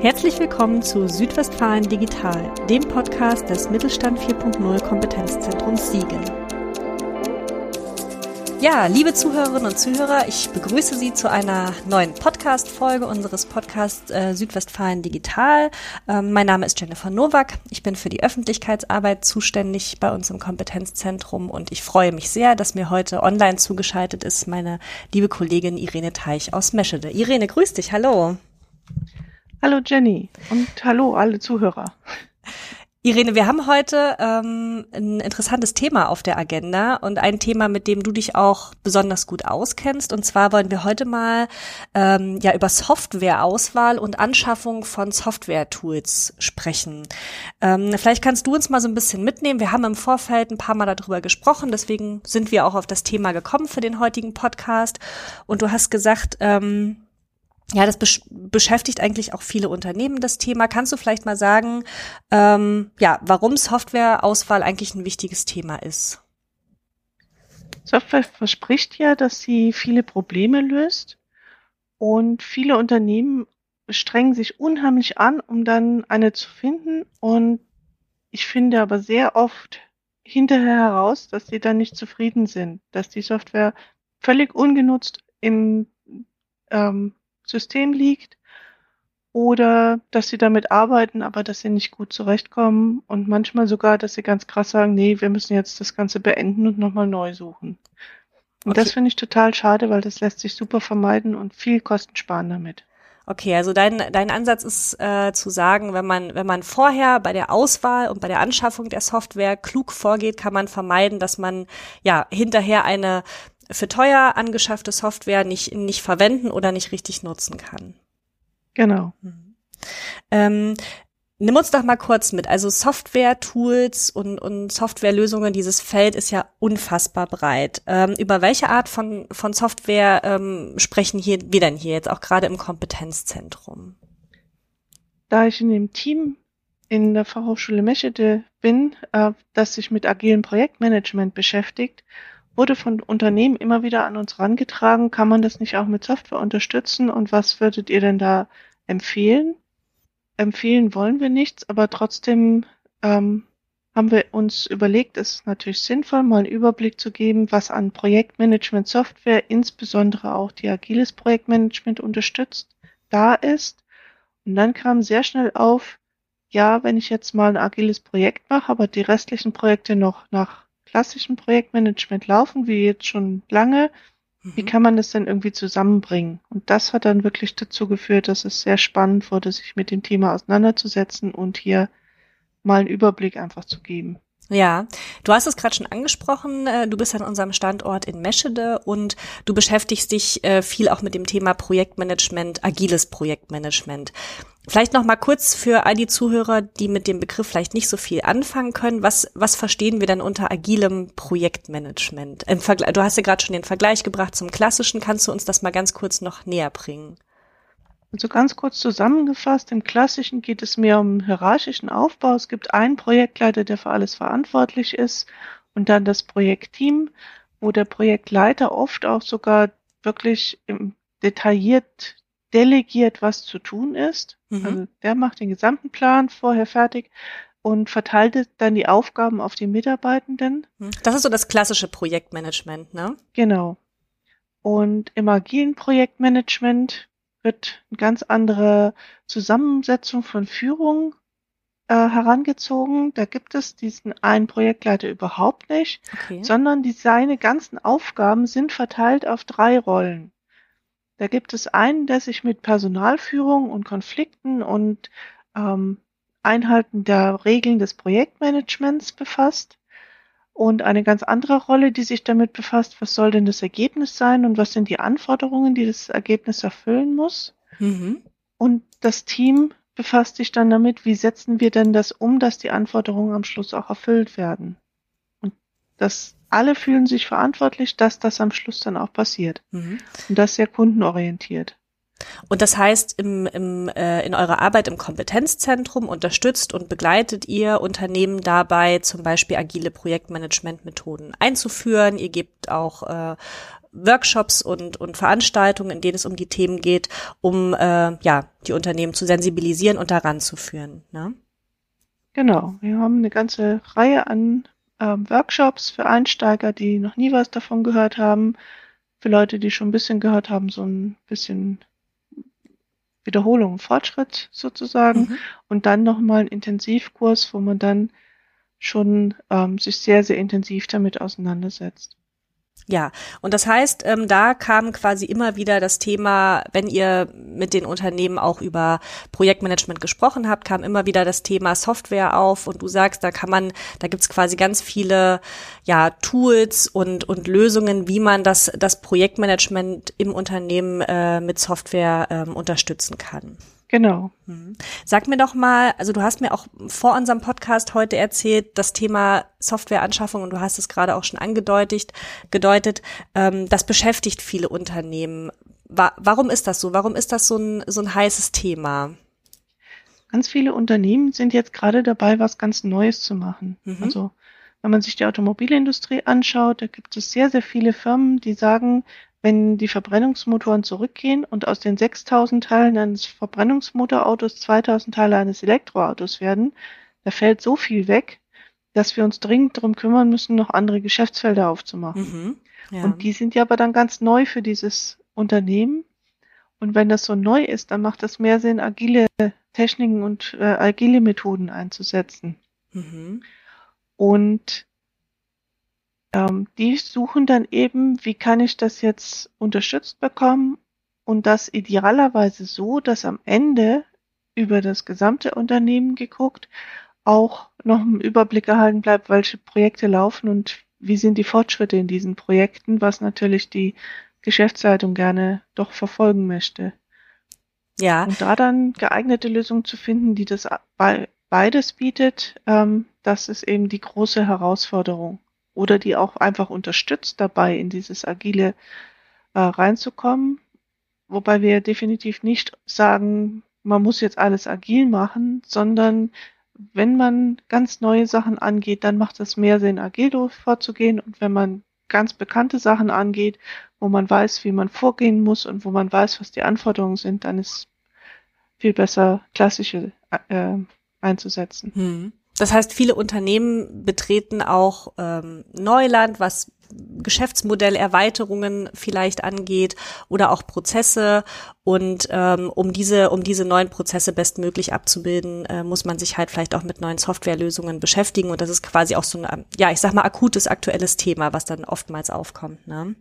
Herzlich willkommen zu Südwestfalen Digital, dem Podcast des Mittelstand 4.0 Kompetenzzentrums Siegen. Ja, liebe Zuhörerinnen und Zuhörer, ich begrüße Sie zu einer neuen Podcast-Folge unseres Podcasts äh, Südwestfalen Digital. Ähm, mein Name ist Jennifer Nowak. Ich bin für die Öffentlichkeitsarbeit zuständig bei uns im Kompetenzzentrum und ich freue mich sehr, dass mir heute online zugeschaltet ist meine liebe Kollegin Irene Teich aus Meschede. Irene, grüß dich. Hallo. Hallo Jenny und hallo alle Zuhörer. Irene, wir haben heute ähm, ein interessantes Thema auf der Agenda und ein Thema, mit dem du dich auch besonders gut auskennst. Und zwar wollen wir heute mal ähm, ja über Softwareauswahl und Anschaffung von Software-Tools sprechen. Ähm, vielleicht kannst du uns mal so ein bisschen mitnehmen. Wir haben im Vorfeld ein paar Mal darüber gesprochen, deswegen sind wir auch auf das Thema gekommen für den heutigen Podcast. Und du hast gesagt, ähm, ja, das besch beschäftigt eigentlich auch viele Unternehmen, das Thema. Kannst du vielleicht mal sagen, ähm, ja, warum Softwareauswahl eigentlich ein wichtiges Thema ist? Software verspricht ja, dass sie viele Probleme löst und viele Unternehmen strengen sich unheimlich an, um dann eine zu finden und ich finde aber sehr oft hinterher heraus, dass sie dann nicht zufrieden sind, dass die Software völlig ungenutzt im ähm, System liegt oder dass sie damit arbeiten, aber dass sie nicht gut zurechtkommen und manchmal sogar, dass sie ganz krass sagen, nee, wir müssen jetzt das Ganze beenden und nochmal neu suchen. Und okay. das finde ich total schade, weil das lässt sich super vermeiden und viel Kosten sparen damit. Okay, also dein, dein Ansatz ist äh, zu sagen, wenn man, wenn man vorher bei der Auswahl und bei der Anschaffung der Software klug vorgeht, kann man vermeiden, dass man ja hinterher eine für teuer angeschaffte Software nicht, nicht verwenden oder nicht richtig nutzen kann. Genau. Mhm. Ähm, Nimm uns doch mal kurz mit. Also Software-Tools und, und Softwarelösungen, dieses Feld ist ja unfassbar breit. Ähm, über welche Art von, von Software ähm, sprechen hier, wir denn hier jetzt auch gerade im Kompetenzzentrum? Da ich in dem Team in der Fachhochschule Meschede bin, äh, das sich mit agilen Projektmanagement beschäftigt, wurde von Unternehmen immer wieder an uns rangetragen, kann man das nicht auch mit Software unterstützen und was würdet ihr denn da empfehlen? Empfehlen wollen wir nichts, aber trotzdem ähm, haben wir uns überlegt, es ist natürlich sinnvoll, mal einen Überblick zu geben, was an Projektmanagement-Software, insbesondere auch die agiles Projektmanagement unterstützt, da ist. Und dann kam sehr schnell auf, ja, wenn ich jetzt mal ein agiles Projekt mache, aber die restlichen Projekte noch nach klassischen Projektmanagement laufen, wie jetzt schon lange. Wie mhm. kann man das denn irgendwie zusammenbringen? Und das hat dann wirklich dazu geführt, dass es sehr spannend wurde, sich mit dem Thema auseinanderzusetzen und hier mal einen Überblick einfach zu geben. Ja, du hast es gerade schon angesprochen. Äh, du bist an unserem Standort in Meschede und du beschäftigst dich äh, viel auch mit dem Thema Projektmanagement, agiles Projektmanagement. Vielleicht noch mal kurz für all die Zuhörer, die mit dem Begriff vielleicht nicht so viel anfangen können. Was, was verstehen wir denn unter agilem Projektmanagement? du hast ja gerade schon den Vergleich gebracht zum klassischen. Kannst du uns das mal ganz kurz noch näher bringen? Also ganz kurz zusammengefasst, im Klassischen geht es mehr um hierarchischen Aufbau. Es gibt einen Projektleiter, der für alles verantwortlich ist und dann das Projektteam, wo der Projektleiter oft auch sogar wirklich detailliert delegiert, was zu tun ist. Mhm. Also der macht den gesamten Plan vorher fertig und verteilt dann die Aufgaben auf die Mitarbeitenden. Mhm. Das ist so das klassische Projektmanagement, ne? Genau. Und im agilen Projektmanagement wird eine ganz andere Zusammensetzung von Führung äh, herangezogen. Da gibt es diesen einen Projektleiter überhaupt nicht, okay. sondern die, seine ganzen Aufgaben sind verteilt auf drei Rollen. Da gibt es einen, der sich mit Personalführung und Konflikten und ähm, Einhalten der Regeln des Projektmanagements befasst und eine ganz andere Rolle, die sich damit befasst, was soll denn das Ergebnis sein und was sind die Anforderungen, die das Ergebnis erfüllen muss. Mhm. Und das Team befasst sich dann damit, wie setzen wir denn das um, dass die Anforderungen am Schluss auch erfüllt werden. Und das alle fühlen sich verantwortlich, dass das am Schluss dann auch passiert. Mhm. Und das sehr kundenorientiert. Und das heißt, im, im, äh, in eurer Arbeit im Kompetenzzentrum unterstützt und begleitet ihr Unternehmen dabei, zum Beispiel agile Projektmanagementmethoden einzuführen. Ihr gebt auch äh, Workshops und, und Veranstaltungen, in denen es um die Themen geht, um äh, ja die Unternehmen zu sensibilisieren und daran zu führen. Ne? Genau, wir haben eine ganze Reihe an ähm, Workshops für Einsteiger, die noch nie was davon gehört haben, für Leute, die schon ein bisschen gehört haben, so ein bisschen Wiederholung, Fortschritt sozusagen mhm. und dann nochmal ein Intensivkurs, wo man dann schon ähm, sich sehr, sehr intensiv damit auseinandersetzt. Ja, und das heißt, ähm, da kam quasi immer wieder das Thema, wenn ihr mit den Unternehmen auch über Projektmanagement gesprochen habt, kam immer wieder das Thema Software auf und du sagst, da kann man, da gibt's quasi ganz viele ja, Tools und, und Lösungen, wie man das, das Projektmanagement im Unternehmen äh, mit Software ähm, unterstützen kann. Genau. Mhm. Sag mir doch mal, also du hast mir auch vor unserem Podcast heute erzählt, das Thema Softwareanschaffung und du hast es gerade auch schon angedeutet, gedeutet, ähm, das beschäftigt viele Unternehmen. Wa warum ist das so? Warum ist das so ein, so ein heißes Thema? Ganz viele Unternehmen sind jetzt gerade dabei, was ganz Neues zu machen. Mhm. Also wenn man sich die Automobilindustrie anschaut, da gibt es sehr, sehr viele Firmen, die sagen, wenn die Verbrennungsmotoren zurückgehen und aus den 6000 Teilen eines Verbrennungsmotorautos 2000 Teile eines Elektroautos werden, da fällt so viel weg, dass wir uns dringend darum kümmern müssen, noch andere Geschäftsfelder aufzumachen. Mhm, ja. Und die sind ja aber dann ganz neu für dieses Unternehmen. Und wenn das so neu ist, dann macht es mehr Sinn, agile Techniken und äh, agile Methoden einzusetzen. Mhm. Und ähm, die suchen dann eben, wie kann ich das jetzt unterstützt bekommen und das idealerweise so, dass am Ende über das gesamte Unternehmen geguckt auch noch ein Überblick erhalten bleibt, welche Projekte laufen und wie sind die Fortschritte in diesen Projekten, was natürlich die Geschäftsleitung gerne doch verfolgen möchte. Ja. Und da dann geeignete Lösungen zu finden, die das beides bietet, ähm, das ist eben die große Herausforderung oder die auch einfach unterstützt dabei, in dieses Agile äh, reinzukommen. Wobei wir definitiv nicht sagen, man muss jetzt alles agil machen, sondern wenn man ganz neue Sachen angeht, dann macht es mehr Sinn, agil vorzugehen. Und wenn man ganz bekannte Sachen angeht, wo man weiß, wie man vorgehen muss und wo man weiß, was die Anforderungen sind, dann ist viel besser klassische äh, einzusetzen. Hm. Das heißt, viele Unternehmen betreten auch ähm, Neuland, was Geschäftsmodellerweiterungen vielleicht angeht oder auch Prozesse. Und ähm, um diese, um diese neuen Prozesse bestmöglich abzubilden, äh, muss man sich halt vielleicht auch mit neuen Softwarelösungen beschäftigen. Und das ist quasi auch so ein, ja, ich sag mal, akutes aktuelles Thema, was dann oftmals aufkommt. Ne?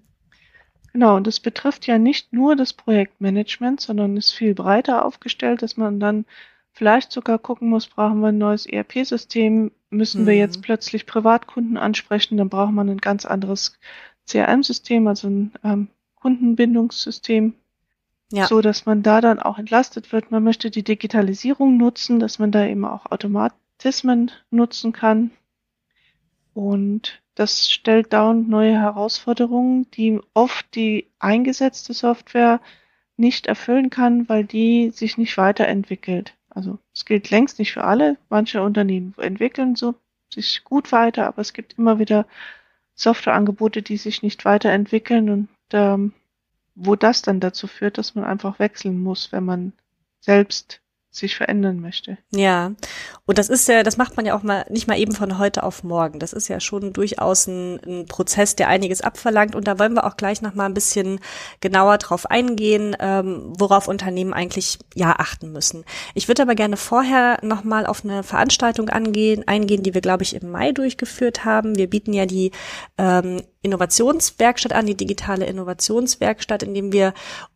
Genau, und das betrifft ja nicht nur das Projektmanagement, sondern ist viel breiter aufgestellt, dass man dann vielleicht sogar gucken muss, brauchen wir ein neues ERP-System, müssen mhm. wir jetzt plötzlich Privatkunden ansprechen, dann braucht man ein ganz anderes CRM-System, also ein ähm, Kundenbindungssystem, ja. so dass man da dann auch entlastet wird. Man möchte die Digitalisierung nutzen, dass man da eben auch Automatismen nutzen kann. Und das stellt dauernd neue Herausforderungen, die oft die eingesetzte Software nicht erfüllen kann, weil die sich nicht weiterentwickelt. Also es gilt längst nicht für alle. Manche Unternehmen entwickeln so sich gut weiter, aber es gibt immer wieder Softwareangebote, die sich nicht weiterentwickeln und ähm, wo das dann dazu führt, dass man einfach wechseln muss, wenn man selbst sich verändern möchte. Ja, und das ist ja, das macht man ja auch mal nicht mal eben von heute auf morgen. Das ist ja schon durchaus ein, ein Prozess, der einiges abverlangt. Und da wollen wir auch gleich noch mal ein bisschen genauer drauf eingehen, ähm, worauf Unternehmen eigentlich ja achten müssen. Ich würde aber gerne vorher noch mal auf eine Veranstaltung angehen, eingehen, die wir glaube ich im Mai durchgeführt haben. Wir bieten ja die ähm, Innovationswerkstatt an, die digitale Innovationswerkstatt, in dem wir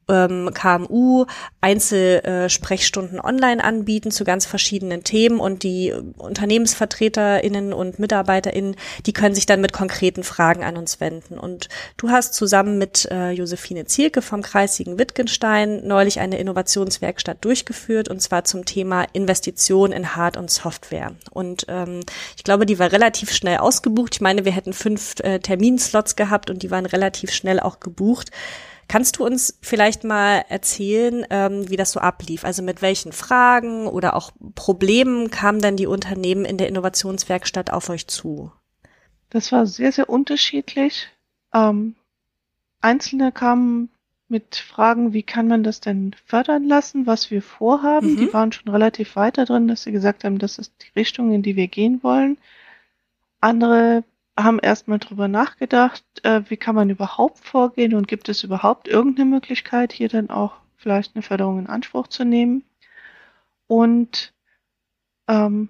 ähm, KMU Einzelsprechstunden online anbieten zu ganz verschiedenen Themen und die UnternehmensvertreterInnen und MitarbeiterInnen, die können sich dann mit konkreten Fragen an uns wenden. Und du hast zusammen mit äh, Josephine Zielke vom Kreis Siegen-Wittgenstein neulich eine Innovationswerkstatt durchgeführt und zwar zum Thema Investition in Hard- und Software. Und ähm, ich glaube, die war relativ schnell ausgebucht. Ich meine, wir hätten fünf äh, Termins Slots gehabt und die waren relativ schnell auch gebucht. Kannst du uns vielleicht mal erzählen, ähm, wie das so ablief? Also mit welchen Fragen oder auch Problemen kamen dann die Unternehmen in der Innovationswerkstatt auf euch zu? Das war sehr, sehr unterschiedlich. Ähm, Einzelne kamen mit Fragen, wie kann man das denn fördern lassen, was wir vorhaben. Mhm. Die waren schon relativ weiter drin, dass sie gesagt haben, das ist die Richtung, in die wir gehen wollen. Andere haben erstmal drüber nachgedacht, äh, wie kann man überhaupt vorgehen und gibt es überhaupt irgendeine Möglichkeit, hier dann auch vielleicht eine Förderung in Anspruch zu nehmen. Und ähm,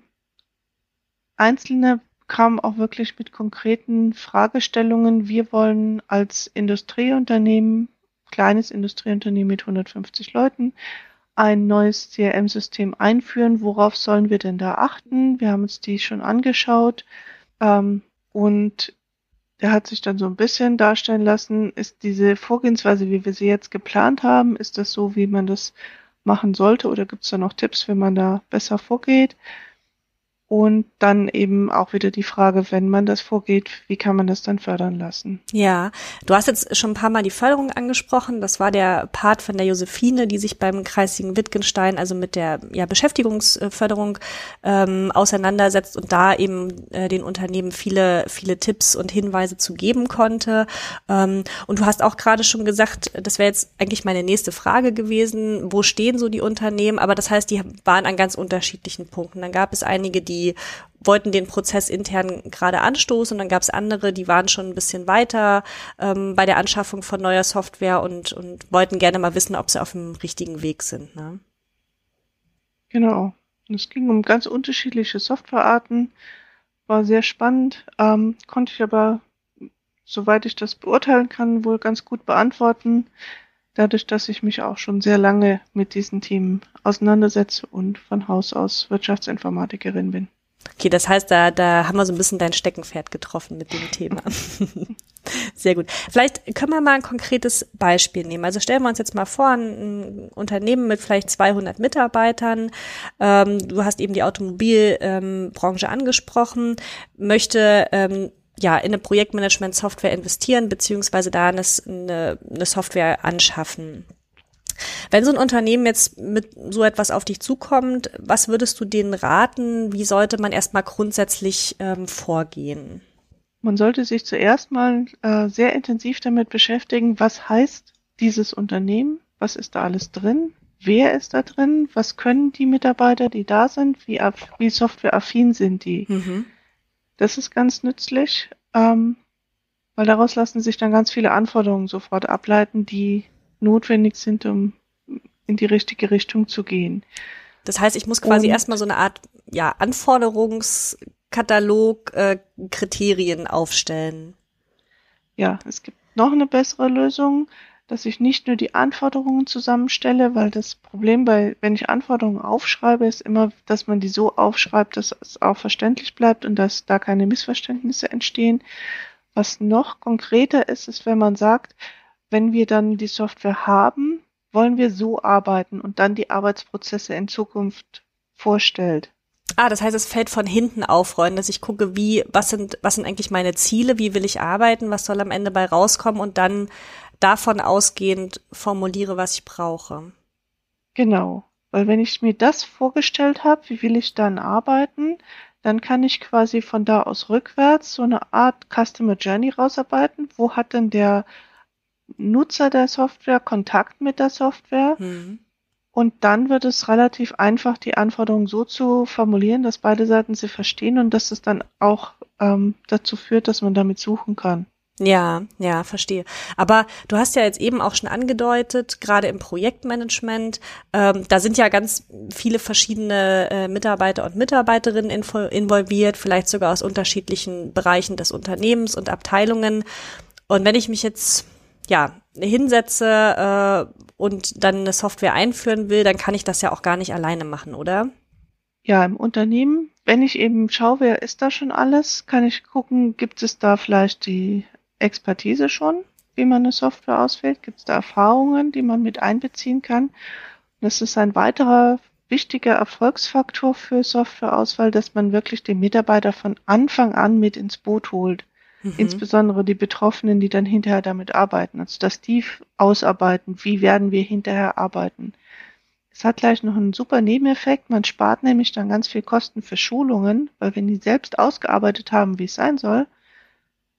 Einzelne kamen auch wirklich mit konkreten Fragestellungen. Wir wollen als Industrieunternehmen, kleines Industrieunternehmen mit 150 Leuten, ein neues CRM-System einführen. Worauf sollen wir denn da achten? Wir haben uns die schon angeschaut. Ähm, und der hat sich dann so ein bisschen darstellen lassen, ist diese Vorgehensweise, wie wir sie jetzt geplant haben, ist das so, wie man das machen sollte oder gibt es da noch Tipps, wie man da besser vorgeht? Und dann eben auch wieder die Frage, wenn man das vorgeht, wie kann man das dann fördern lassen? Ja, du hast jetzt schon ein paar Mal die Förderung angesprochen. Das war der Part von der Josephine, die sich beim Kreisigen Wittgenstein, also mit der ja, Beschäftigungsförderung ähm, auseinandersetzt und da eben äh, den Unternehmen viele, viele Tipps und Hinweise zu geben konnte. Ähm, und du hast auch gerade schon gesagt, das wäre jetzt eigentlich meine nächste Frage gewesen, wo stehen so die Unternehmen? Aber das heißt, die waren an ganz unterschiedlichen Punkten. Dann gab es einige, die die wollten den Prozess intern gerade anstoßen und dann gab es andere, die waren schon ein bisschen weiter ähm, bei der Anschaffung von neuer Software und, und wollten gerne mal wissen, ob sie auf dem richtigen Weg sind. Ne? Genau. Es ging um ganz unterschiedliche Softwarearten, war sehr spannend, ähm, konnte ich aber, soweit ich das beurteilen kann, wohl ganz gut beantworten, dadurch, dass ich mich auch schon sehr lange mit diesen Themen auseinandersetze und von Haus aus Wirtschaftsinformatikerin bin. Okay, das heißt, da, da haben wir so ein bisschen dein Steckenpferd getroffen mit dem Thema. Sehr gut. Vielleicht können wir mal ein konkretes Beispiel nehmen. Also stellen wir uns jetzt mal vor, ein, Unternehmen mit vielleicht 200 Mitarbeitern. Ähm, du hast eben die Automobilbranche ähm, angesprochen, möchte ähm, ja, in eine Projektmanagement-Software investieren, beziehungsweise da eine, eine, Software anschaffen. Wenn so ein Unternehmen jetzt mit so etwas auf dich zukommt, was würdest du denen raten? Wie sollte man erstmal grundsätzlich ähm, vorgehen? Man sollte sich zuerst mal äh, sehr intensiv damit beschäftigen, was heißt dieses Unternehmen? Was ist da alles drin? Wer ist da drin? Was können die Mitarbeiter, die da sind? Wie, wie softwareaffin sind die? Mhm. Das ist ganz nützlich, ähm, weil daraus lassen sich dann ganz viele Anforderungen sofort ableiten, die notwendig sind, um in die richtige Richtung zu gehen. Das heißt, ich muss quasi erstmal so eine Art ja, Anforderungskatalog, äh, Kriterien aufstellen. Ja, es gibt noch eine bessere Lösung, dass ich nicht nur die Anforderungen zusammenstelle, weil das Problem bei, wenn ich Anforderungen aufschreibe, ist immer, dass man die so aufschreibt, dass es auch verständlich bleibt und dass da keine Missverständnisse entstehen. Was noch konkreter ist, ist, wenn man sagt, wenn wir dann die Software haben, wollen wir so arbeiten und dann die Arbeitsprozesse in Zukunft vorstellt. Ah, das heißt, es fällt von hinten aufrollen, dass ich gucke, wie, was sind, was sind eigentlich meine Ziele, wie will ich arbeiten, was soll am Ende bei rauskommen und dann davon ausgehend formuliere, was ich brauche. Genau. Weil wenn ich mir das vorgestellt habe, wie will ich dann arbeiten, dann kann ich quasi von da aus rückwärts so eine Art Customer Journey rausarbeiten. Wo hat denn der Nutzer der Software Kontakt mit der Software? Mhm. Und dann wird es relativ einfach, die Anforderungen so zu formulieren, dass beide Seiten sie verstehen und dass es dann auch ähm, dazu führt, dass man damit suchen kann. Ja, ja, verstehe. Aber du hast ja jetzt eben auch schon angedeutet, gerade im Projektmanagement, ähm, da sind ja ganz viele verschiedene äh, Mitarbeiter und Mitarbeiterinnen involviert, vielleicht sogar aus unterschiedlichen Bereichen des Unternehmens und Abteilungen. Und wenn ich mich jetzt ja hinsetze äh, und dann eine Software einführen will, dann kann ich das ja auch gar nicht alleine machen, oder? Ja, im Unternehmen, wenn ich eben schaue, wer ist da schon alles, kann ich gucken, gibt es da vielleicht die Expertise schon, wie man eine Software auswählt? Gibt es da Erfahrungen, die man mit einbeziehen kann? Das ist ein weiterer wichtiger Erfolgsfaktor für Softwareauswahl, dass man wirklich den Mitarbeiter von Anfang an mit ins Boot holt. Mhm. Insbesondere die Betroffenen, die dann hinterher damit arbeiten. Also dass die ausarbeiten, wie werden wir hinterher arbeiten. Es hat gleich noch einen super Nebeneffekt. Man spart nämlich dann ganz viel Kosten für Schulungen, weil wenn die selbst ausgearbeitet haben, wie es sein soll,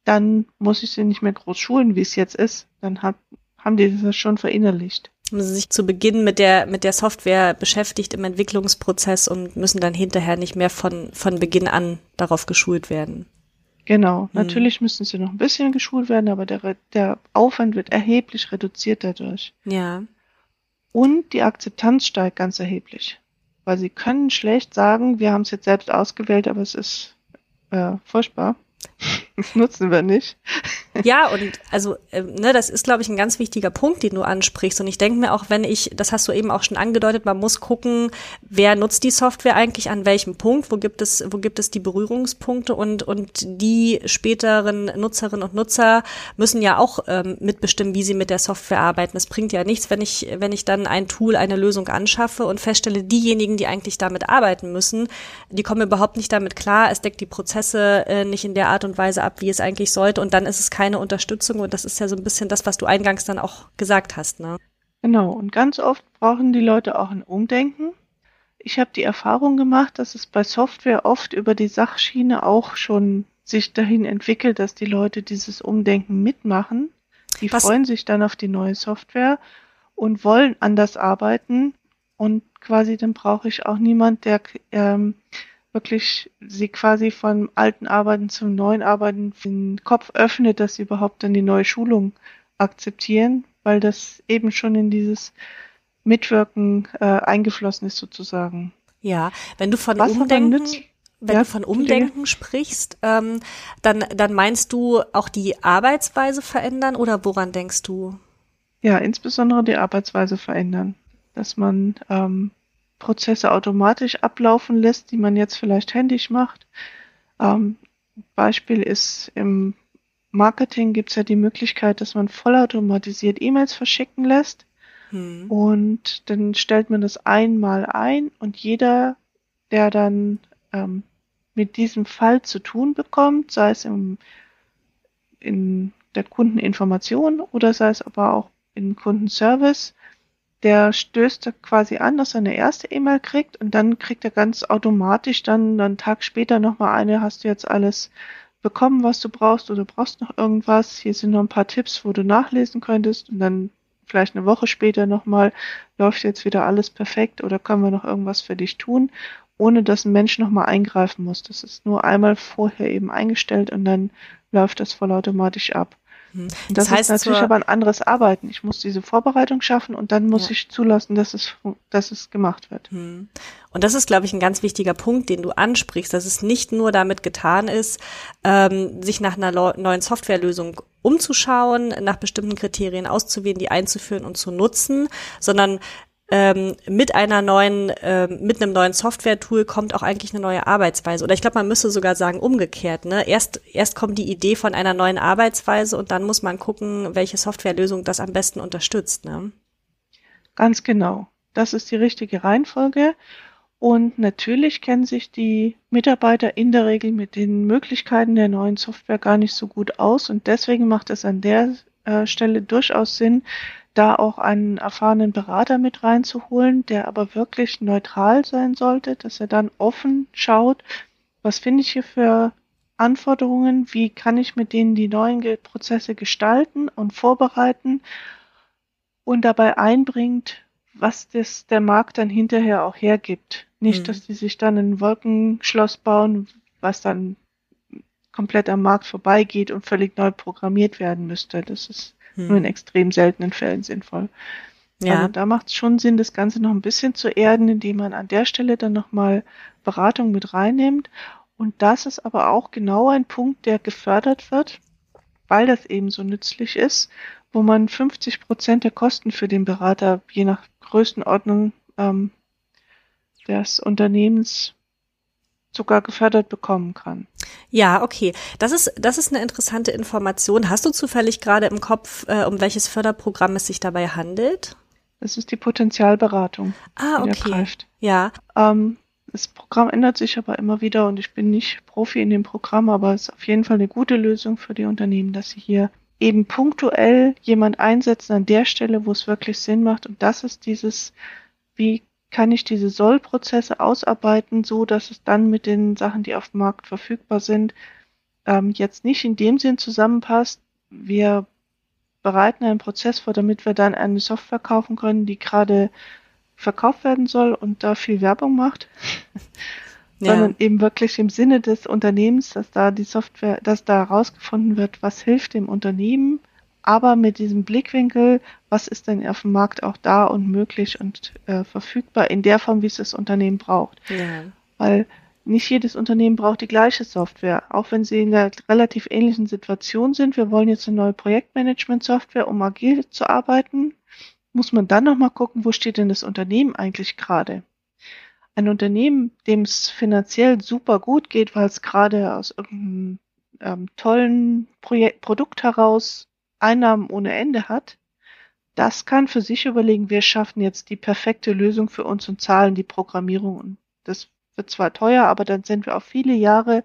dann muss ich sie nicht mehr groß schulen, wie es jetzt ist. Dann hat, haben die das schon verinnerlicht. Haben sie sich zu Beginn mit der, mit der Software beschäftigt im Entwicklungsprozess und müssen dann hinterher nicht mehr von, von Beginn an darauf geschult werden. Genau, hm. natürlich müssen sie noch ein bisschen geschult werden, aber der, der Aufwand wird erheblich reduziert dadurch. Ja. Und die Akzeptanz steigt ganz erheblich. Weil sie können schlecht sagen, wir haben es jetzt selbst ausgewählt, aber es ist äh, furchtbar. Das nutzen wir nicht. Ja, und also, äh, ne, das ist, glaube ich, ein ganz wichtiger Punkt, den du ansprichst. Und ich denke mir auch, wenn ich, das hast du eben auch schon angedeutet, man muss gucken, wer nutzt die Software eigentlich an welchem Punkt, wo gibt es, wo gibt es die Berührungspunkte und, und die späteren Nutzerinnen und Nutzer müssen ja auch ähm, mitbestimmen, wie sie mit der Software arbeiten. Es bringt ja nichts, wenn ich, wenn ich dann ein Tool, eine Lösung anschaffe und feststelle, diejenigen, die eigentlich damit arbeiten müssen, die kommen überhaupt nicht damit klar, es deckt die Prozesse äh, nicht in der Art und Weise ab, wie es eigentlich sollte. Und dann ist es keine Unterstützung. Und das ist ja so ein bisschen das, was du eingangs dann auch gesagt hast. Ne? Genau. Und ganz oft brauchen die Leute auch ein Umdenken. Ich habe die Erfahrung gemacht, dass es bei Software oft über die Sachschiene auch schon sich dahin entwickelt, dass die Leute dieses Umdenken mitmachen. Die was? freuen sich dann auf die neue Software und wollen anders arbeiten. Und quasi dann brauche ich auch niemand, der ähm, wirklich sie quasi von alten Arbeiten zum neuen Arbeiten den Kopf öffnet, dass sie überhaupt dann die neue Schulung akzeptieren, weil das eben schon in dieses Mitwirken äh, eingeflossen ist sozusagen. Ja, wenn du von Was Umdenken, wenn ja, du von Umdenken sprichst, ähm, dann, dann meinst du auch die Arbeitsweise verändern oder woran denkst du? Ja, insbesondere die Arbeitsweise verändern, dass man ähm, Prozesse automatisch ablaufen lässt, die man jetzt vielleicht händisch macht. Ähm, Beispiel ist im Marketing gibt es ja die Möglichkeit, dass man vollautomatisiert E-Mails verschicken lässt. Hm. Und dann stellt man das einmal ein und jeder, der dann ähm, mit diesem Fall zu tun bekommt, sei es im, in der Kundeninformation oder sei es aber auch im Kundenservice, der stößt quasi an, dass er eine erste E-Mail kriegt und dann kriegt er ganz automatisch dann einen Tag später nochmal eine, hast du jetzt alles bekommen, was du brauchst oder brauchst noch irgendwas. Hier sind noch ein paar Tipps, wo du nachlesen könntest und dann vielleicht eine Woche später nochmal, läuft jetzt wieder alles perfekt oder können wir noch irgendwas für dich tun, ohne dass ein Mensch nochmal eingreifen muss. Das ist nur einmal vorher eben eingestellt und dann läuft das vollautomatisch ab. Mhm. Das, das heißt ist natürlich aber ein anderes Arbeiten. Ich muss diese Vorbereitung schaffen und dann muss ja. ich zulassen, dass es, dass es gemacht wird. Mhm. Und das ist, glaube ich, ein ganz wichtiger Punkt, den du ansprichst, dass es nicht nur damit getan ist, ähm, sich nach einer neuen Softwarelösung umzuschauen, nach bestimmten Kriterien auszuwählen, die einzuführen und zu nutzen, sondern ähm, mit einer neuen, ähm, mit einem neuen Software-Tool kommt auch eigentlich eine neue Arbeitsweise. Oder ich glaube, man müsste sogar sagen umgekehrt. Ne? Erst, erst kommt die Idee von einer neuen Arbeitsweise und dann muss man gucken, welche Softwarelösung das am besten unterstützt. Ne? Ganz genau. Das ist die richtige Reihenfolge. Und natürlich kennen sich die Mitarbeiter in der Regel mit den Möglichkeiten der neuen Software gar nicht so gut aus. Und deswegen macht es an der äh, Stelle durchaus Sinn, da auch einen erfahrenen Berater mit reinzuholen, der aber wirklich neutral sein sollte, dass er dann offen schaut, was finde ich hier für Anforderungen, wie kann ich mit denen die neuen Prozesse gestalten und vorbereiten und dabei einbringt, was das der Markt dann hinterher auch hergibt. Nicht, mhm. dass die sich dann ein Wolkenschloss bauen, was dann komplett am Markt vorbeigeht und völlig neu programmiert werden müsste. Das ist hm. Nur in extrem seltenen Fällen sinnvoll. Ja. Also da macht es schon Sinn, das Ganze noch ein bisschen zu erden, indem man an der Stelle dann nochmal Beratung mit reinnimmt. Und das ist aber auch genau ein Punkt, der gefördert wird, weil das eben so nützlich ist, wo man 50 Prozent der Kosten für den Berater je nach Größenordnung ähm, des Unternehmens sogar gefördert bekommen kann. Ja, okay. Das ist, das ist eine interessante Information. Hast du zufällig gerade im Kopf, äh, um welches Förderprogramm es sich dabei handelt? Das ist die Potenzialberatung. Ah, okay. Ja. Ähm, das Programm ändert sich aber immer wieder und ich bin nicht Profi in dem Programm, aber es ist auf jeden Fall eine gute Lösung für die Unternehmen, dass sie hier eben punktuell jemand einsetzen an der Stelle, wo es wirklich Sinn macht. Und das ist dieses, wie kann ich diese Sollprozesse ausarbeiten, so dass es dann mit den Sachen, die auf dem Markt verfügbar sind, ähm, jetzt nicht in dem Sinn zusammenpasst. Wir bereiten einen Prozess vor, damit wir dann eine Software kaufen können, die gerade verkauft werden soll und da viel Werbung macht, ja. sondern eben wirklich im Sinne des Unternehmens, dass da die Software, dass da herausgefunden wird, was hilft dem Unternehmen, aber mit diesem Blickwinkel, was ist denn auf dem Markt auch da und möglich und äh, verfügbar in der Form, wie es das Unternehmen braucht. Ja. Weil nicht jedes Unternehmen braucht die gleiche Software, auch wenn sie in einer relativ ähnlichen Situation sind. Wir wollen jetzt eine neue Projektmanagement-Software, um agil zu arbeiten. Muss man dann nochmal gucken, wo steht denn das Unternehmen eigentlich gerade? Ein Unternehmen, dem es finanziell super gut geht, weil es gerade aus irgendeinem ähm, tollen Projekt, Produkt heraus Einnahmen ohne Ende hat, das kann für sich überlegen, wir schaffen jetzt die perfekte Lösung für uns und zahlen die Programmierung. Und das wird zwar teuer, aber dann sind wir auf viele Jahre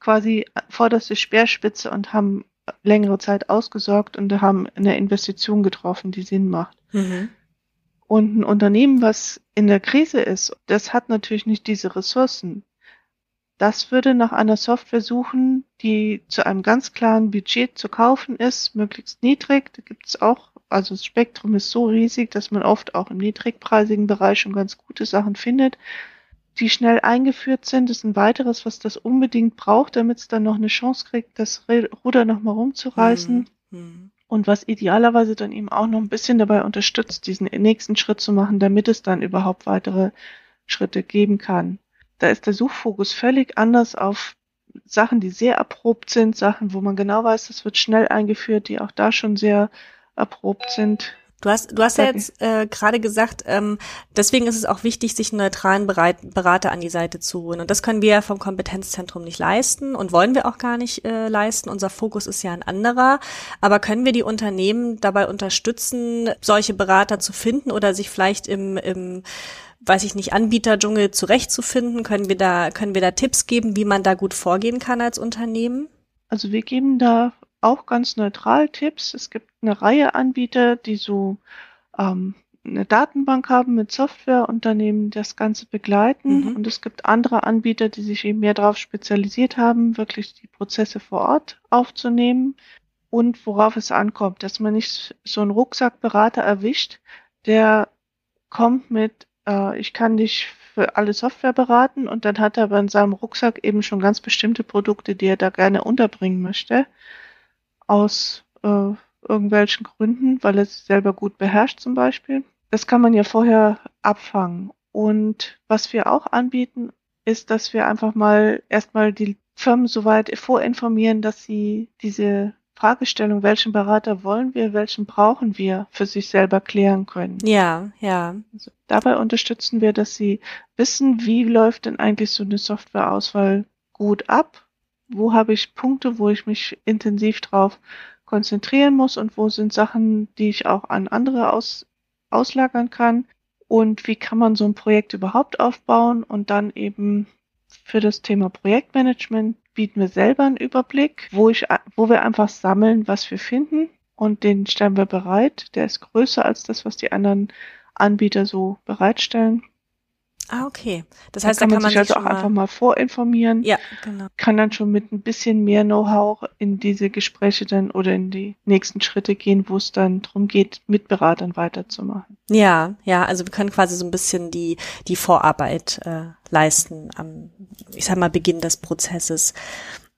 quasi vorderste Speerspitze und haben längere Zeit ausgesorgt und haben eine Investition getroffen, die Sinn macht. Mhm. Und ein Unternehmen, was in der Krise ist, das hat natürlich nicht diese Ressourcen. Das würde nach einer Software suchen, die zu einem ganz klaren Budget zu kaufen ist, möglichst niedrig. Da gibt es auch, also das Spektrum ist so riesig, dass man oft auch im niedrigpreisigen Bereich schon ganz gute Sachen findet, die schnell eingeführt sind. Das ist ein weiteres, was das unbedingt braucht, damit es dann noch eine Chance kriegt, das Ruder nochmal rumzureißen. Mhm. Und was idealerweise dann eben auch noch ein bisschen dabei unterstützt, diesen nächsten Schritt zu machen, damit es dann überhaupt weitere Schritte geben kann. Da ist der Suchfokus völlig anders auf Sachen, die sehr erprobt sind, Sachen, wo man genau weiß, das wird schnell eingeführt, die auch da schon sehr erprobt sind. Du hast, du hast ja jetzt äh, gerade gesagt, ähm, deswegen ist es auch wichtig, sich einen neutralen Berater an die Seite zu holen. Und das können wir ja vom Kompetenzzentrum nicht leisten und wollen wir auch gar nicht äh, leisten. Unser Fokus ist ja ein anderer. Aber können wir die Unternehmen dabei unterstützen, solche Berater zu finden oder sich vielleicht im, im weiß ich nicht, Anbieterdschungel zurechtzufinden? Können wir da, können wir da Tipps geben, wie man da gut vorgehen kann als Unternehmen? Also wir geben da auch ganz neutral Tipps. Es gibt eine Reihe Anbieter, die so ähm, eine Datenbank haben mit Softwareunternehmen, das Ganze begleiten. Mhm. Und es gibt andere Anbieter, die sich eben mehr darauf spezialisiert haben, wirklich die Prozesse vor Ort aufzunehmen und worauf es ankommt, dass man nicht so einen Rucksackberater erwischt, der kommt mit äh, ich kann dich für alle Software beraten und dann hat er aber in seinem Rucksack eben schon ganz bestimmte Produkte, die er da gerne unterbringen möchte, aus äh, irgendwelchen Gründen, weil er es selber gut beherrscht zum Beispiel. Das kann man ja vorher abfangen. Und was wir auch anbieten, ist, dass wir einfach mal erstmal die Firmen soweit vorinformieren, dass sie diese Fragestellung, welchen Berater wollen wir, welchen brauchen wir, für sich selber klären können. Ja, ja. Also dabei unterstützen wir, dass sie wissen, wie läuft denn eigentlich so eine Softwareauswahl gut ab? Wo habe ich Punkte, wo ich mich intensiv drauf konzentrieren muss und wo sind Sachen, die ich auch an andere aus, auslagern kann? Und wie kann man so ein Projekt überhaupt aufbauen und dann eben für das Thema Projektmanagement bieten wir selber einen Überblick, wo ich, wo wir einfach sammeln, was wir finden und den stellen wir bereit. Der ist größer als das, was die anderen Anbieter so bereitstellen. Ah, okay. Das heißt, da kann, da kann man sich also auch einfach mal vorinformieren. Ja, genau. Kann dann schon mit ein bisschen mehr Know-how in diese Gespräche dann oder in die nächsten Schritte gehen, wo es dann darum geht, mit Beratern weiterzumachen. Ja, ja, also wir können quasi so ein bisschen die, die Vorarbeit äh, leisten am, ich sag mal, Beginn des Prozesses.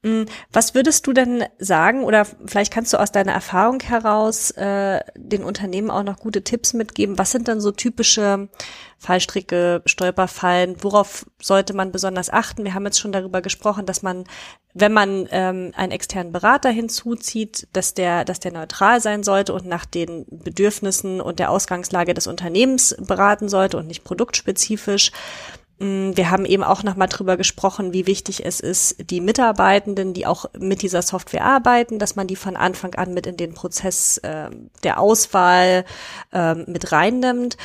Mm, was würdest du denn sagen, oder vielleicht kannst du aus deiner Erfahrung heraus äh, den Unternehmen auch noch gute Tipps mitgeben? Was sind dann so typische Fallstricke, Stolperfallen? Worauf sollte man besonders achten? Wir haben jetzt schon darüber gesprochen, dass man, wenn man ähm, einen externen Berater hinzuzieht, dass der, dass der neutral sein sollte und nach den Bedürfnissen und der Ausgangslage des Unternehmens beraten sollte und nicht produktspezifisch. Mm, wir haben eben auch nochmal drüber gesprochen, wie wichtig es ist, die Mitarbeitenden, die auch mit dieser Software arbeiten, dass man die von Anfang an mit in den Prozess äh, der Auswahl äh, mit reinnimmt.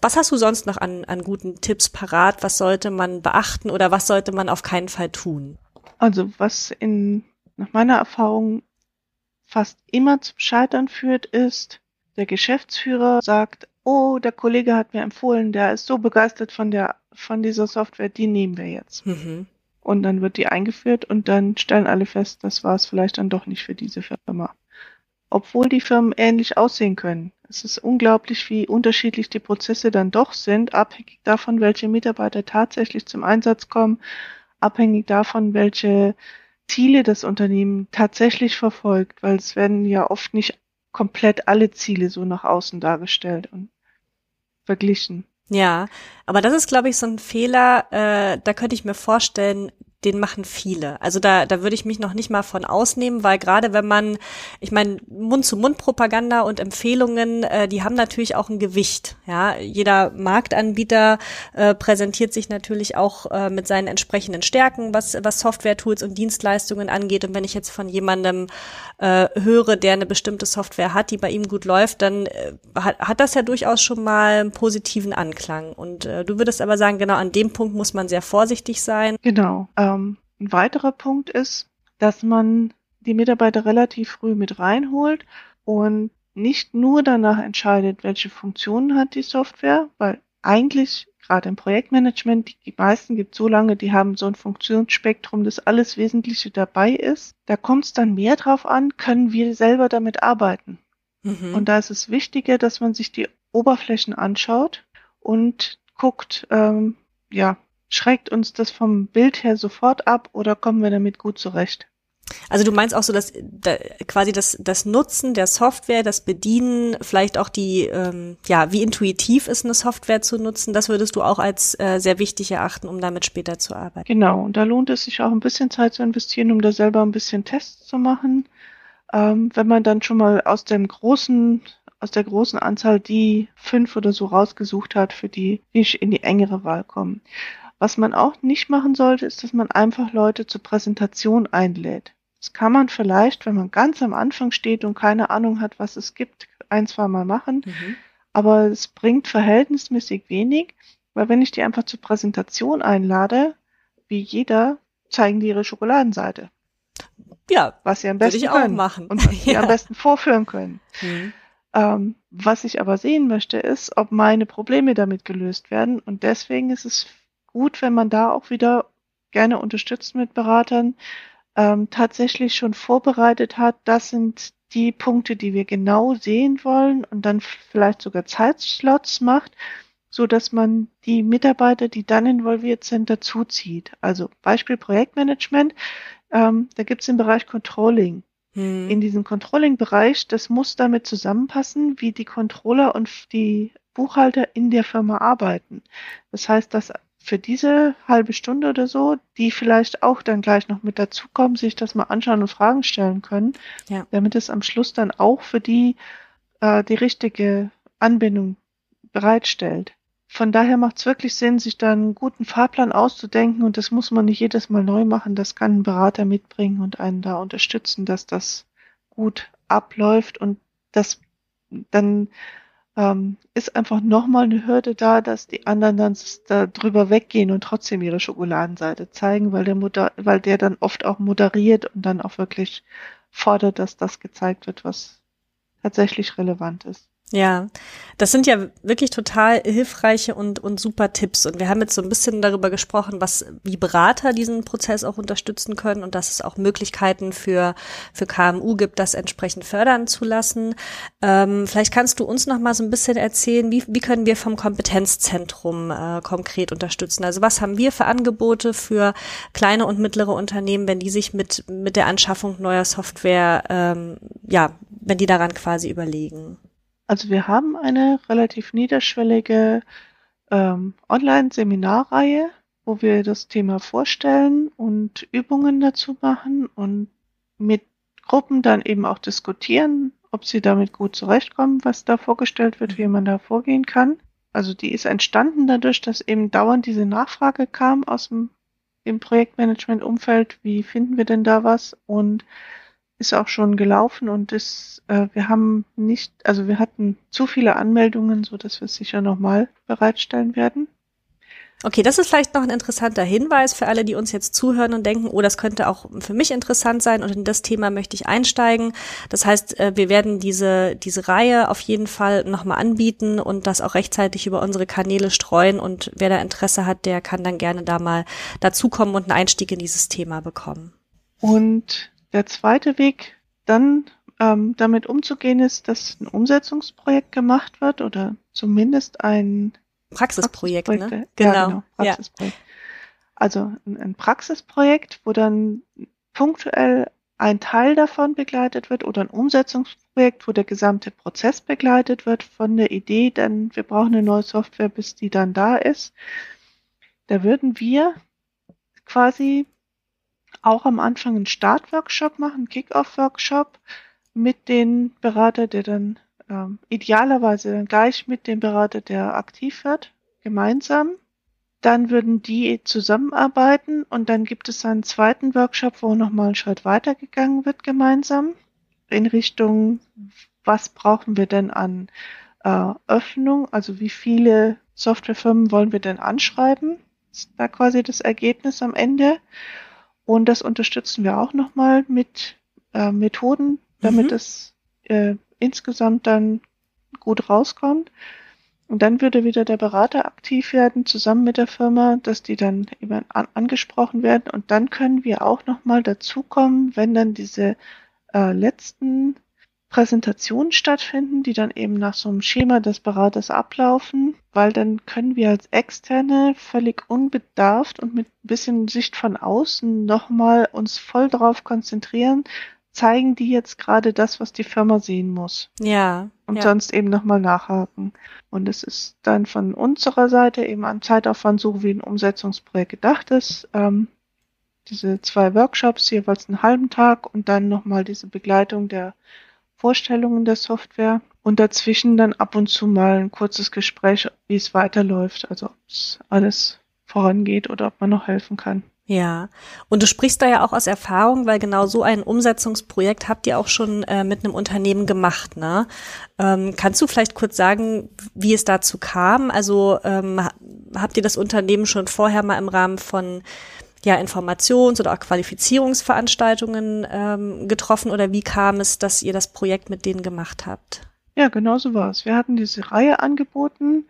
Was hast du sonst noch an, an guten Tipps parat? Was sollte man beachten oder was sollte man auf keinen Fall tun? Also was in, nach meiner Erfahrung fast immer zum Scheitern führt, ist, der Geschäftsführer sagt, oh, der Kollege hat mir empfohlen, der ist so begeistert von der, von dieser Software, die nehmen wir jetzt. Mhm. Und dann wird die eingeführt und dann stellen alle fest, das war es vielleicht dann doch nicht für diese Firma. Obwohl die Firmen ähnlich aussehen können. Es ist unglaublich, wie unterschiedlich die Prozesse dann doch sind, abhängig davon, welche Mitarbeiter tatsächlich zum Einsatz kommen, abhängig davon, welche Ziele das Unternehmen tatsächlich verfolgt, weil es werden ja oft nicht komplett alle Ziele so nach außen dargestellt und verglichen. Ja, aber das ist, glaube ich, so ein Fehler, äh, da könnte ich mir vorstellen, den machen viele. Also da, da würde ich mich noch nicht mal von ausnehmen, weil gerade wenn man, ich meine, Mund-zu-Mund-Propaganda und Empfehlungen, äh, die haben natürlich auch ein Gewicht. Ja, jeder Marktanbieter äh, präsentiert sich natürlich auch äh, mit seinen entsprechenden Stärken, was was Software-Tools und Dienstleistungen angeht. Und wenn ich jetzt von jemandem äh, höre, der eine bestimmte Software hat, die bei ihm gut läuft, dann äh, hat, hat das ja durchaus schon mal einen positiven Anklang. Und äh, du würdest aber sagen, genau an dem Punkt muss man sehr vorsichtig sein. Genau. Ähm, ein weiterer Punkt ist, dass man die Mitarbeiter relativ früh mit reinholt und nicht nur danach entscheidet, welche Funktionen hat die Software, weil eigentlich gerade im Projektmanagement, die, die meisten gibt so lange, die haben so ein Funktionsspektrum, dass alles Wesentliche dabei ist. Da kommt es dann mehr drauf an, können wir selber damit arbeiten. Mhm. Und da ist es wichtiger, dass man sich die Oberflächen anschaut und guckt, ähm, ja, schreckt uns das vom Bild her sofort ab oder kommen wir damit gut zurecht? Also du meinst auch so, dass da, quasi das, das Nutzen der Software, das Bedienen, vielleicht auch die, ähm, ja, wie intuitiv ist eine Software zu nutzen, das würdest du auch als äh, sehr wichtig erachten, um damit später zu arbeiten. Genau, und da lohnt es sich auch ein bisschen Zeit zu investieren, um da selber ein bisschen Tests zu machen. Ähm, wenn man dann schon mal aus dem großen aus der großen Anzahl die fünf oder so rausgesucht hat, für die, die in die engere Wahl kommen. Was man auch nicht machen sollte, ist, dass man einfach Leute zur Präsentation einlädt. Das kann man vielleicht, wenn man ganz am Anfang steht und keine Ahnung hat, was es gibt, ein, zwei Mal machen. Mhm. Aber es bringt verhältnismäßig wenig, weil wenn ich die einfach zur Präsentation einlade, wie jeder, zeigen die ihre Schokoladenseite. Ja, was sie am besten können machen. und was sie ja. am besten vorführen können. Mhm. Ähm, was ich aber sehen möchte, ist, ob meine Probleme damit gelöst werden. Und deswegen ist es gut, wenn man da auch wieder gerne unterstützt mit Beratern, ähm, tatsächlich schon vorbereitet hat, das sind die Punkte, die wir genau sehen wollen und dann vielleicht sogar Zeitslots macht, so dass man die Mitarbeiter, die dann involviert sind, dazuzieht. Also Beispiel Projektmanagement, ähm, da gibt es den Bereich Controlling. Hm. In diesem Controlling-Bereich, das muss damit zusammenpassen, wie die Controller und die Buchhalter in der Firma arbeiten. Das heißt, dass für diese halbe Stunde oder so, die vielleicht auch dann gleich noch mit dazukommen, sich das mal anschauen und Fragen stellen können, ja. damit es am Schluss dann auch für die äh, die richtige Anbindung bereitstellt. Von daher macht es wirklich Sinn, sich da einen guten Fahrplan auszudenken und das muss man nicht jedes Mal neu machen. Das kann ein Berater mitbringen und einen da unterstützen, dass das gut abläuft und das dann ähm, ist einfach nochmal eine Hürde da, dass die anderen dann da drüber weggehen und trotzdem ihre Schokoladenseite zeigen, weil der, Mutter, weil der dann oft auch moderiert und dann auch wirklich fordert, dass das gezeigt wird, was tatsächlich relevant ist. Ja, das sind ja wirklich total hilfreiche und, und super Tipps. Und wir haben jetzt so ein bisschen darüber gesprochen, was, wie Berater diesen Prozess auch unterstützen können und dass es auch Möglichkeiten für, für KMU gibt, das entsprechend fördern zu lassen. Ähm, vielleicht kannst du uns noch mal so ein bisschen erzählen, wie, wie können wir vom Kompetenzzentrum äh, konkret unterstützen? Also was haben wir für Angebote für kleine und mittlere Unternehmen, wenn die sich mit, mit der Anschaffung neuer Software, ähm, ja, wenn die daran quasi überlegen? Also wir haben eine relativ niederschwellige ähm, Online-Seminarreihe, wo wir das Thema vorstellen und Übungen dazu machen und mit Gruppen dann eben auch diskutieren, ob sie damit gut zurechtkommen, was da vorgestellt wird, wie man da vorgehen kann. Also die ist entstanden dadurch, dass eben dauernd diese Nachfrage kam aus dem, dem Projektmanagement-Umfeld, wie finden wir denn da was? Und ist auch schon gelaufen und ist, äh, wir haben nicht, also wir hatten zu viele Anmeldungen, so dass wir es sicher nochmal bereitstellen werden. Okay, das ist vielleicht noch ein interessanter Hinweis für alle, die uns jetzt zuhören und denken, oh, das könnte auch für mich interessant sein und in das Thema möchte ich einsteigen. Das heißt, äh, wir werden diese, diese Reihe auf jeden Fall nochmal anbieten und das auch rechtzeitig über unsere Kanäle streuen und wer da Interesse hat, der kann dann gerne da mal dazukommen und einen Einstieg in dieses Thema bekommen. Und der zweite Weg, dann ähm, damit umzugehen, ist, dass ein Umsetzungsprojekt gemacht wird oder zumindest ein Praxisprojekt, ne? Praxisprojekte. Genau. Ja, genau. Praxisprojekt. Ja. Also ein, ein Praxisprojekt, wo dann punktuell ein Teil davon begleitet wird oder ein Umsetzungsprojekt, wo der gesamte Prozess begleitet wird von der Idee, denn wir brauchen eine neue Software, bis die dann da ist. Da würden wir quasi auch am Anfang einen Startworkshop machen, Kick-Off-Workshop mit den Berater, der dann ähm, idealerweise dann gleich mit dem Berater, der aktiv wird, gemeinsam. Dann würden die zusammenarbeiten und dann gibt es einen zweiten Workshop, wo nochmal einen Schritt weitergegangen wird gemeinsam in Richtung, was brauchen wir denn an äh, Öffnung, also wie viele Softwarefirmen wollen wir denn anschreiben? ist da quasi das Ergebnis am Ende. Und das unterstützen wir auch nochmal mit äh, Methoden, damit mhm. es äh, insgesamt dann gut rauskommt. Und dann würde wieder der Berater aktiv werden, zusammen mit der Firma, dass die dann eben an, angesprochen werden. Und dann können wir auch nochmal dazukommen, wenn dann diese äh, letzten Präsentationen stattfinden, die dann eben nach so einem Schema des Beraters ablaufen, weil dann können wir als Externe völlig unbedarft und mit ein bisschen Sicht von außen nochmal uns voll darauf konzentrieren, zeigen die jetzt gerade das, was die Firma sehen muss. Ja. Und ja. sonst eben nochmal nachhaken. Und es ist dann von unserer Seite eben am Zeitaufwand so wie ein Umsetzungsprojekt gedacht ist. Ähm, diese zwei Workshops, jeweils einen halben Tag und dann nochmal diese Begleitung der Vorstellungen der Software und dazwischen dann ab und zu mal ein kurzes Gespräch, wie es weiterläuft, also ob es alles vorangeht oder ob man noch helfen kann. Ja, und du sprichst da ja auch aus Erfahrung, weil genau so ein Umsetzungsprojekt habt ihr auch schon äh, mit einem Unternehmen gemacht, ne? Ähm, kannst du vielleicht kurz sagen, wie es dazu kam? Also ähm, habt ihr das Unternehmen schon vorher mal im Rahmen von ja, Informations- oder auch Qualifizierungsveranstaltungen ähm, getroffen oder wie kam es, dass ihr das Projekt mit denen gemacht habt? Ja, genau so war es. Wir hatten diese Reihe angeboten,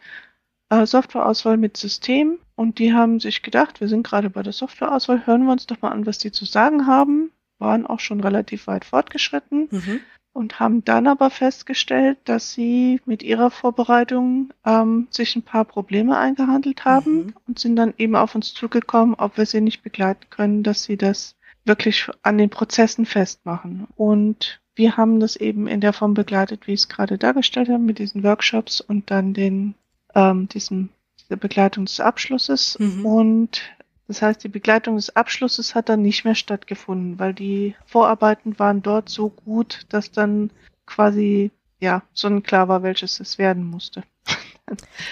äh, Softwareauswahl mit System und die haben sich gedacht, wir sind gerade bei der Softwareauswahl, hören wir uns doch mal an, was die zu sagen haben, waren auch schon relativ weit fortgeschritten mhm. Und haben dann aber festgestellt, dass sie mit ihrer Vorbereitung ähm, sich ein paar Probleme eingehandelt haben mhm. und sind dann eben auf uns zugekommen, ob wir sie nicht begleiten können, dass sie das wirklich an den Prozessen festmachen. Und wir haben das eben in der Form begleitet, wie ich es gerade dargestellt habe, mit diesen Workshops und dann den ähm, diesem, dieser Begleitung des Abschlusses. Mhm. Und das heißt, die Begleitung des Abschlusses hat dann nicht mehr stattgefunden, weil die Vorarbeiten waren dort so gut, dass dann quasi ja sonnenklar war, welches es werden musste.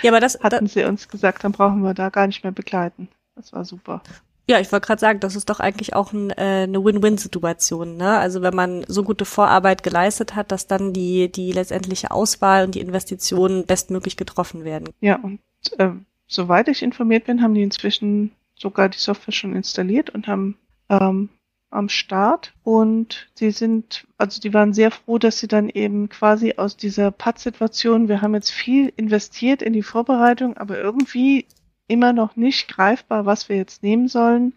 ja, aber das hatten da, sie uns gesagt, dann brauchen wir da gar nicht mehr begleiten. Das war super. Ja, ich wollte gerade sagen, das ist doch eigentlich auch ein, äh, eine Win-Win-Situation. Ne? Also wenn man so gute Vorarbeit geleistet hat, dass dann die, die letztendliche Auswahl und die Investitionen bestmöglich getroffen werden. Ja, und äh, soweit ich informiert bin, haben die inzwischen sogar die Software schon installiert und haben ähm, am Start. Und sie sind, also die waren sehr froh, dass sie dann eben quasi aus dieser Pad-Situation, wir haben jetzt viel investiert in die Vorbereitung, aber irgendwie immer noch nicht greifbar, was wir jetzt nehmen sollen,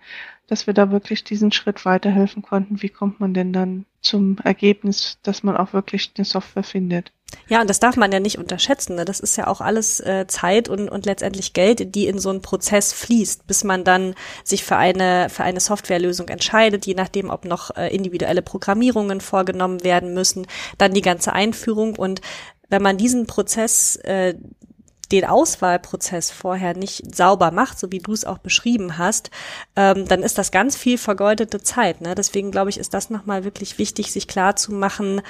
dass wir da wirklich diesen Schritt weiterhelfen konnten. Wie kommt man denn dann zum Ergebnis, dass man auch wirklich eine Software findet? Ja, und das darf man ja nicht unterschätzen. Ne? Das ist ja auch alles äh, Zeit und, und letztendlich Geld, die in so einen Prozess fließt, bis man dann sich für eine, für eine Softwarelösung entscheidet, je nachdem, ob noch äh, individuelle Programmierungen vorgenommen werden müssen, dann die ganze Einführung. Und wenn man diesen Prozess äh, den Auswahlprozess vorher nicht sauber macht, so wie du es auch beschrieben hast, ähm, dann ist das ganz viel vergeudete Zeit. Ne? Deswegen glaube ich, ist das nochmal wirklich wichtig, sich klar zu machen,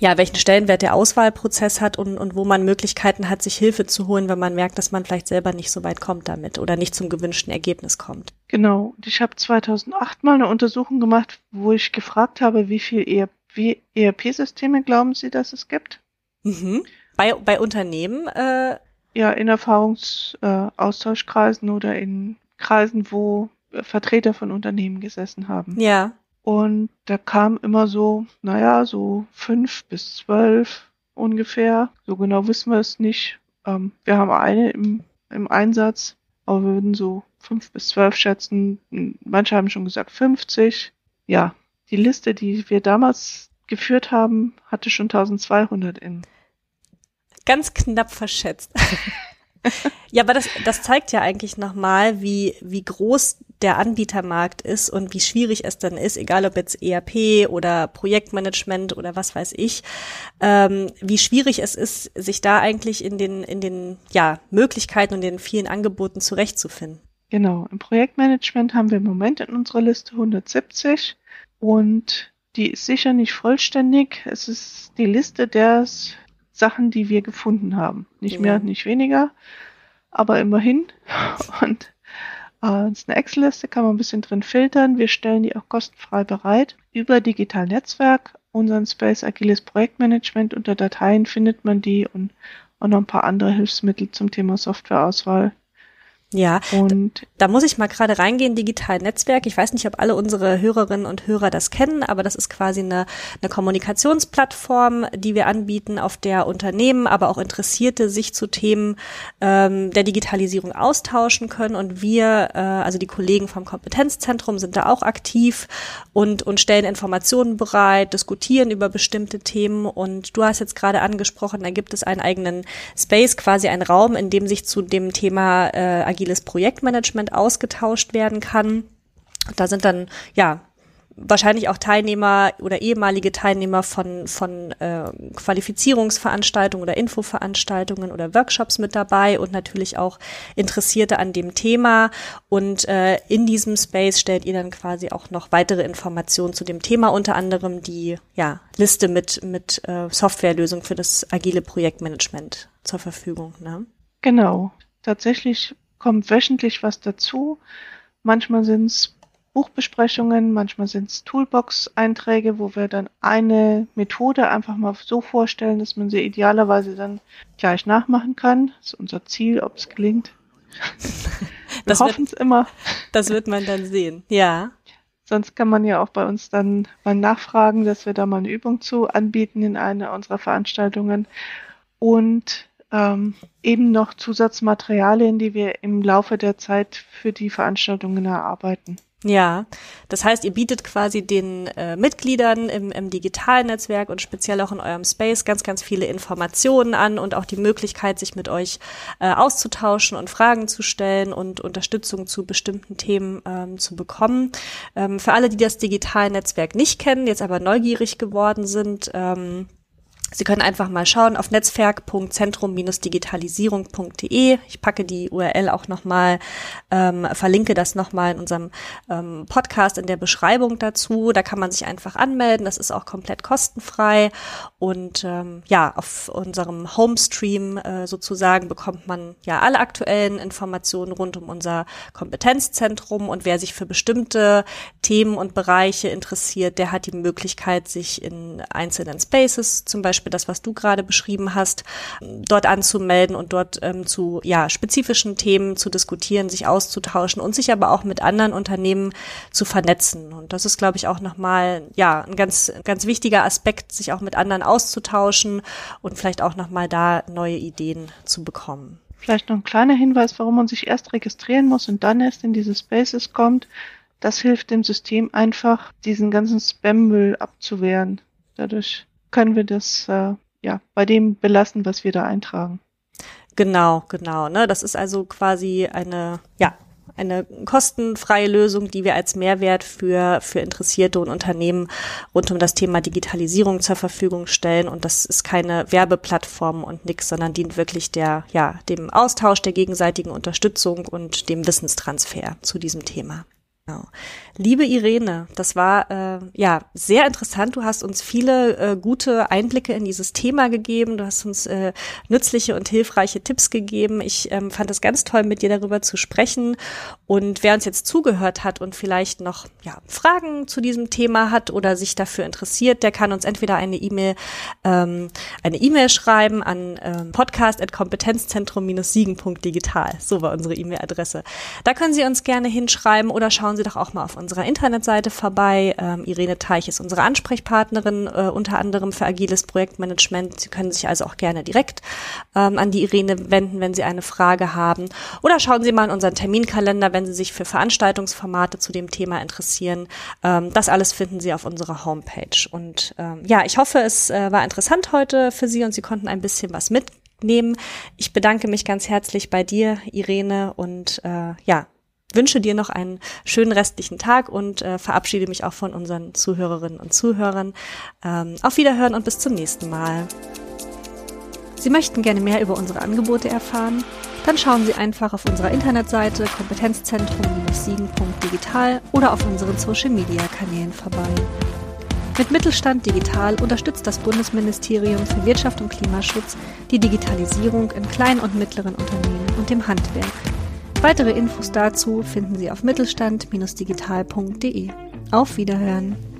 ja, welchen Stellenwert der Auswahlprozess hat und, und wo man Möglichkeiten hat, sich Hilfe zu holen, wenn man merkt, dass man vielleicht selber nicht so weit kommt damit oder nicht zum gewünschten Ergebnis kommt. Genau. Und ich habe 2008 mal eine Untersuchung gemacht, wo ich gefragt habe, wie viel ERP-Systeme glauben Sie, dass es gibt? Mhm. Bei, bei Unternehmen äh, ja in Erfahrungsaustauschkreisen äh, oder in Kreisen, wo Vertreter von Unternehmen gesessen haben. Ja. Und da kam immer so, naja, so fünf bis zwölf ungefähr. So genau wissen wir es nicht. Ähm, wir haben eine im, im Einsatz, aber wir würden so fünf bis zwölf schätzen. Manche haben schon gesagt 50. Ja, die Liste, die wir damals geführt haben, hatte schon 1200 in. Ganz knapp verschätzt. ja, aber das, das zeigt ja eigentlich nochmal, wie, wie groß der Anbietermarkt ist und wie schwierig es dann ist, egal ob jetzt ERP oder Projektmanagement oder was weiß ich, ähm, wie schwierig es ist, sich da eigentlich in den, in den ja, Möglichkeiten und den vielen Angeboten zurechtzufinden. Genau, im Projektmanagement haben wir im Moment in unserer Liste 170 und die ist sicher nicht vollständig. Es ist die Liste der Sachen, die wir gefunden haben. Nicht ja. mehr, nicht weniger, aber immerhin. Und äh, ist eine Excel-Liste, kann man ein bisschen drin filtern. Wir stellen die auch kostenfrei bereit. Über Digital Netzwerk, unseren Space Agiles Projektmanagement unter Dateien findet man die und auch noch ein paar andere Hilfsmittel zum Thema Softwareauswahl ja, und da muss ich mal gerade reingehen, digital Netzwerk. Ich weiß nicht, ob alle unsere Hörerinnen und Hörer das kennen, aber das ist quasi eine, eine Kommunikationsplattform, die wir anbieten, auf der Unternehmen, aber auch Interessierte sich zu Themen ähm, der Digitalisierung austauschen können. Und wir, äh, also die Kollegen vom Kompetenzzentrum, sind da auch aktiv und, und stellen Informationen bereit, diskutieren über bestimmte Themen. Und du hast jetzt gerade angesprochen, da gibt es einen eigenen Space, quasi einen Raum, in dem sich zu dem Thema äh, agiles Projektmanagement ausgetauscht werden kann. Da sind dann ja wahrscheinlich auch Teilnehmer oder ehemalige Teilnehmer von, von äh, Qualifizierungsveranstaltungen oder Infoveranstaltungen oder Workshops mit dabei und natürlich auch Interessierte an dem Thema. Und äh, in diesem Space stellt ihr dann quasi auch noch weitere Informationen zu dem Thema, unter anderem die ja, Liste mit, mit äh, Softwarelösungen für das agile Projektmanagement zur Verfügung. Ne? Genau. Tatsächlich kommt wöchentlich was dazu. Manchmal sind es Buchbesprechungen, manchmal sind es Toolbox-Einträge, wo wir dann eine Methode einfach mal so vorstellen, dass man sie idealerweise dann gleich nachmachen kann. Das ist unser Ziel, ob es gelingt. Wir hoffen es immer. Das wird man dann sehen, ja. Sonst kann man ja auch bei uns dann mal nachfragen, dass wir da mal eine Übung zu anbieten in einer unserer Veranstaltungen. Und ähm, eben noch Zusatzmaterialien, die wir im Laufe der Zeit für die Veranstaltungen erarbeiten. Ja, das heißt, ihr bietet quasi den äh, Mitgliedern im, im digitalen Netzwerk und speziell auch in eurem Space ganz, ganz viele Informationen an und auch die Möglichkeit, sich mit euch äh, auszutauschen und Fragen zu stellen und Unterstützung zu bestimmten Themen ähm, zu bekommen. Ähm, für alle, die das digitale Netzwerk nicht kennen, jetzt aber neugierig geworden sind, ähm, Sie können einfach mal schauen auf netzwerk.zentrum-digitalisierung.de. Ich packe die URL auch nochmal, ähm, verlinke das nochmal in unserem ähm, Podcast in der Beschreibung dazu. Da kann man sich einfach anmelden. Das ist auch komplett kostenfrei. Und ähm, ja, auf unserem Homestream äh, sozusagen bekommt man ja alle aktuellen Informationen rund um unser Kompetenzzentrum. Und wer sich für bestimmte Themen und Bereiche interessiert, der hat die Möglichkeit, sich in einzelnen Spaces zum Beispiel Beispiel das, was du gerade beschrieben hast, dort anzumelden und dort ähm, zu ja, spezifischen Themen zu diskutieren, sich auszutauschen und sich aber auch mit anderen Unternehmen zu vernetzen. Und das ist, glaube ich, auch nochmal ja, ein ganz, ganz wichtiger Aspekt, sich auch mit anderen auszutauschen und vielleicht auch nochmal da neue Ideen zu bekommen. Vielleicht noch ein kleiner Hinweis, warum man sich erst registrieren muss und dann erst in diese Spaces kommt. Das hilft dem System einfach, diesen ganzen Spam-Müll abzuwehren. Dadurch können wir das äh, ja bei dem belassen, was wir da eintragen. Genau, genau. Ne? Das ist also quasi eine, ja, eine kostenfreie Lösung, die wir als Mehrwert für, für Interessierte und Unternehmen rund um das Thema Digitalisierung zur Verfügung stellen. Und das ist keine Werbeplattform und nix, sondern dient wirklich der, ja, dem Austausch der gegenseitigen Unterstützung und dem Wissenstransfer zu diesem Thema. Genau. Liebe Irene, das war äh, ja sehr interessant. Du hast uns viele äh, gute Einblicke in dieses Thema gegeben. Du hast uns äh, nützliche und hilfreiche Tipps gegeben. Ich ähm, fand es ganz toll, mit dir darüber zu sprechen. Und wer uns jetzt zugehört hat und vielleicht noch ja, Fragen zu diesem Thema hat oder sich dafür interessiert, der kann uns entweder eine E-Mail ähm, eine E-Mail schreiben an ähm, podcast@kompetenzzentrum-siegen.digital. So war unsere E-Mail-Adresse. Da können Sie uns gerne hinschreiben oder schauen schauen Sie doch auch mal auf unserer Internetseite vorbei. Ähm, Irene Teich ist unsere Ansprechpartnerin, äh, unter anderem für agiles Projektmanagement. Sie können sich also auch gerne direkt ähm, an die Irene wenden, wenn Sie eine Frage haben. Oder schauen Sie mal in unseren Terminkalender, wenn Sie sich für Veranstaltungsformate zu dem Thema interessieren. Ähm, das alles finden Sie auf unserer Homepage. Und ähm, ja, ich hoffe, es äh, war interessant heute für Sie und Sie konnten ein bisschen was mitnehmen. Ich bedanke mich ganz herzlich bei dir, Irene, und äh, ja, wünsche dir noch einen schönen restlichen Tag und äh, verabschiede mich auch von unseren Zuhörerinnen und Zuhörern. Ähm, auf Wiederhören und bis zum nächsten Mal. Sie möchten gerne mehr über unsere Angebote erfahren? Dann schauen Sie einfach auf unserer Internetseite kompetenzzentrum-siegen.digital oder auf unseren Social-Media-Kanälen vorbei. Mit Mittelstand Digital unterstützt das Bundesministerium für Wirtschaft und Klimaschutz die Digitalisierung in kleinen und mittleren Unternehmen und dem Handwerk. Weitere Infos dazu finden Sie auf mittelstand-digital.de. Auf Wiederhören!